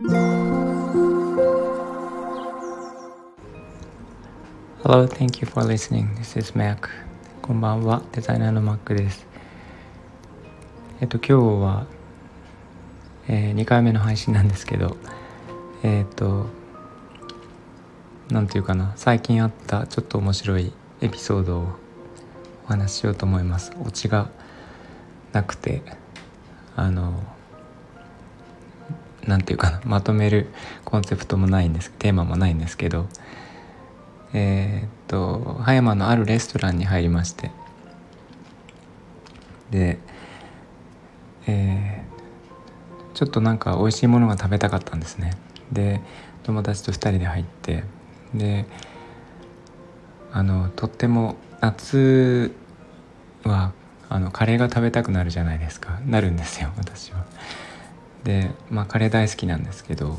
Hello, thank you for listening. This is Mac. こんばんは、デザイナーの Mac です。えっと、今日は、えー、2回目の配信なんですけど、えっ、と、なんていうかな、最近あったちょっと面白いエピソードをお話ししようと思います。オチがなくて、あの、なんていうかなまとめるコンセプトもないんですテーマもないんですけどえー、っと葉山のあるレストランに入りましてで、えー、ちょっとなんか美味しいものが食べたかったんですねで友達と2人で入ってであのとっても夏はあのカレーが食べたくなるじゃないですかなるんですよ私は。で、まあ、カレー大好きなんですけど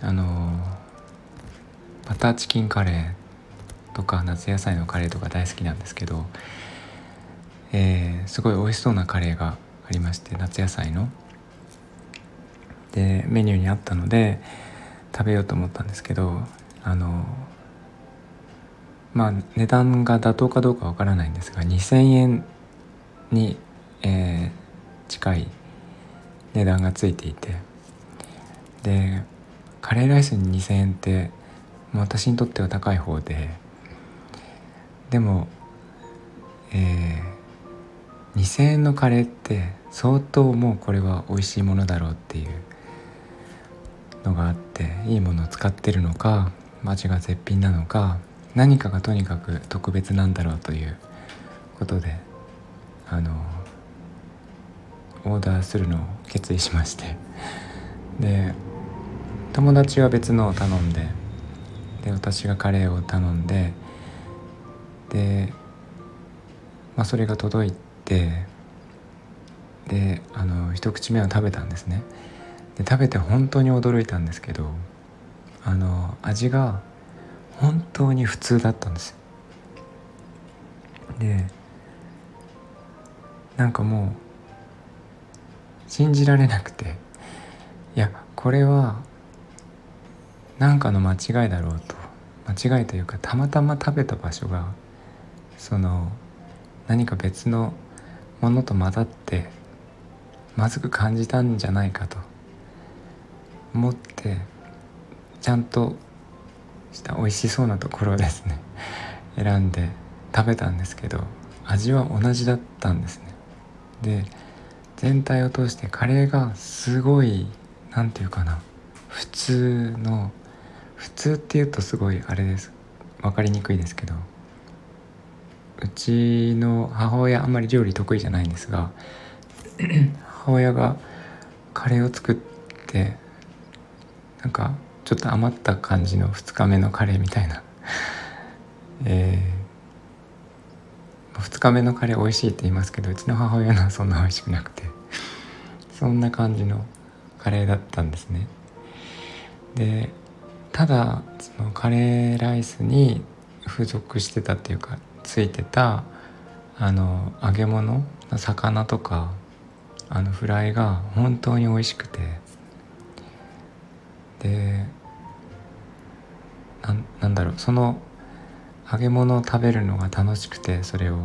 あのバターチキンカレーとか夏野菜のカレーとか大好きなんですけど、えー、すごい美味しそうなカレーがありまして夏野菜の。でメニューにあったので食べようと思ったんですけどあのまあ値段が妥当かどうかわからないんですが2,000円に、えー、近い値段がついていて。でカレーライスに2,000円って私にとっては高い方で。でも、えー、2,000円のカレーって相当もうこれは美味しいものだろうっていうのがあっていいものを使ってるのか味が絶品なのか何かがとにかく特別なんだろうということであのオーダーするのを決意しまして。で友達は別のを頼んでで私がカレーを頼んでで、まあ、それが届いてであの一口目を食べたんですね。で食べて本当に驚いたんですけどあの味が本当に普通だったんです。でなんかもう信じられなくて。いやこれは何かの間違いだろうと。間違いというかたまたま食べた場所がその何か別のものと混ざってまずく感じたんじゃないかと。思ってちゃんとした美味しそうなところですね。選んで食べたんですけど味は同じだったんですね。で全体を通してカレーがすごい何て言うかな。普通の普通っていうとすごいあれです。分かりにくいですけど。うちの母親あんまり料理得意じゃないんですが 母親がカレーを作ってなんかちょっと余った感じの2日目のカレーみたいな。えー、日目のカレー美味しいって言いますけどうちの母親のはそんな美味しくなくてそんな感じのカレーだったんですね。でただそのカレーライスに付属してたっていうかついてたあの揚げ物魚とかあのフライが本当に美味しくてでなんだろうその揚げ物を食べるのが楽しくてそれを。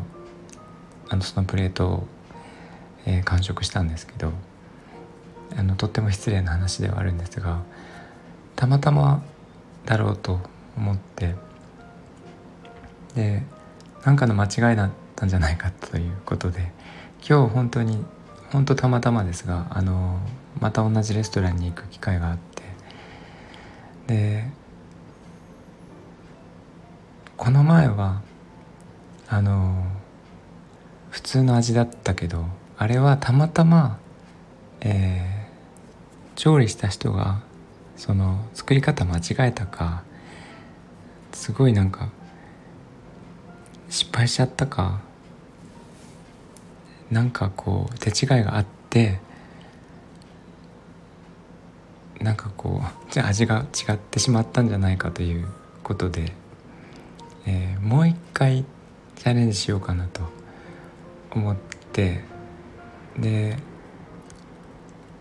あのそのプレートを、えー、完食したんですけどあのとっても失礼な話ではあるんですがたまたまだろうと思ってで何かの間違いだったんじゃないかということで今日本当に本当たまたまですがあのまた同じレストランに行く機会があってでこの前はあの普通の味だったけどあれはたまたま、えー調理した人がその作り方間違えたかすごいなんか失敗しちゃったかなんかこう手違いがあってなんかこうじゃあ味が違ってしまったんじゃないかということで、えー、もう一回チャレンジしようかなと。思ってで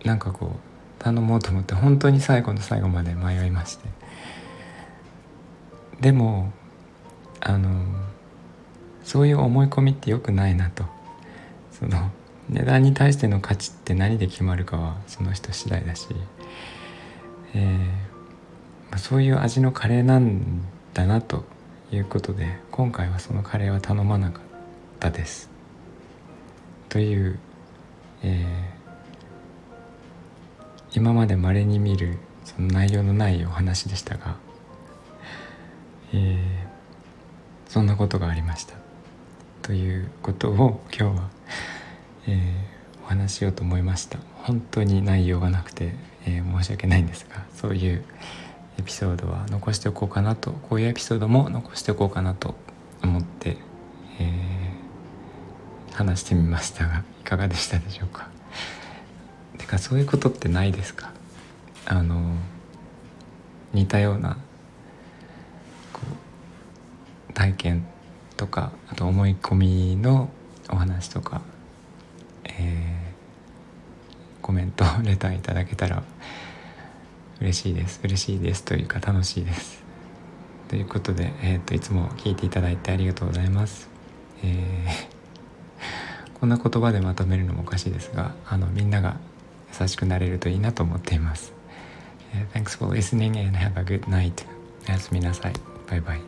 なんかこう頼もうと思って本当に最後の最後まで迷いまして。でもあのそういう思い込みって良くないなと。その値段に対しての価値って何で決まるかはその人次第だし、えーまあ、そういう味のカレーなんだなということで今回はそのカレーは頼まなかったです。という、えー、今までまれに見るその内容のないお話でしたが、えー、そんなことがありました。ということを今日はえー、お話しようと思いました本当に内容がなくて、えー、申し訳ないんですがそういうエピソードは残しておこうかなとこういうエピソードも残しておこうかなと思って、話してみましたがいかがでしたでしょうか？てかそういうことってないですか？あの似たようなこう体験とかあと思い込みのお話とかえー、コメント レターいただけたら嬉しいです。嬉しいですというか楽しいです。ということで、えーと、いつも聞いていただいてありがとうございます、えー、こんな言葉でまとめるのもおかしいですがあのみんなが優しくなれるといいなと思っています、え、Thanks for listening and have a good night. おやすみなさい。バイバイ。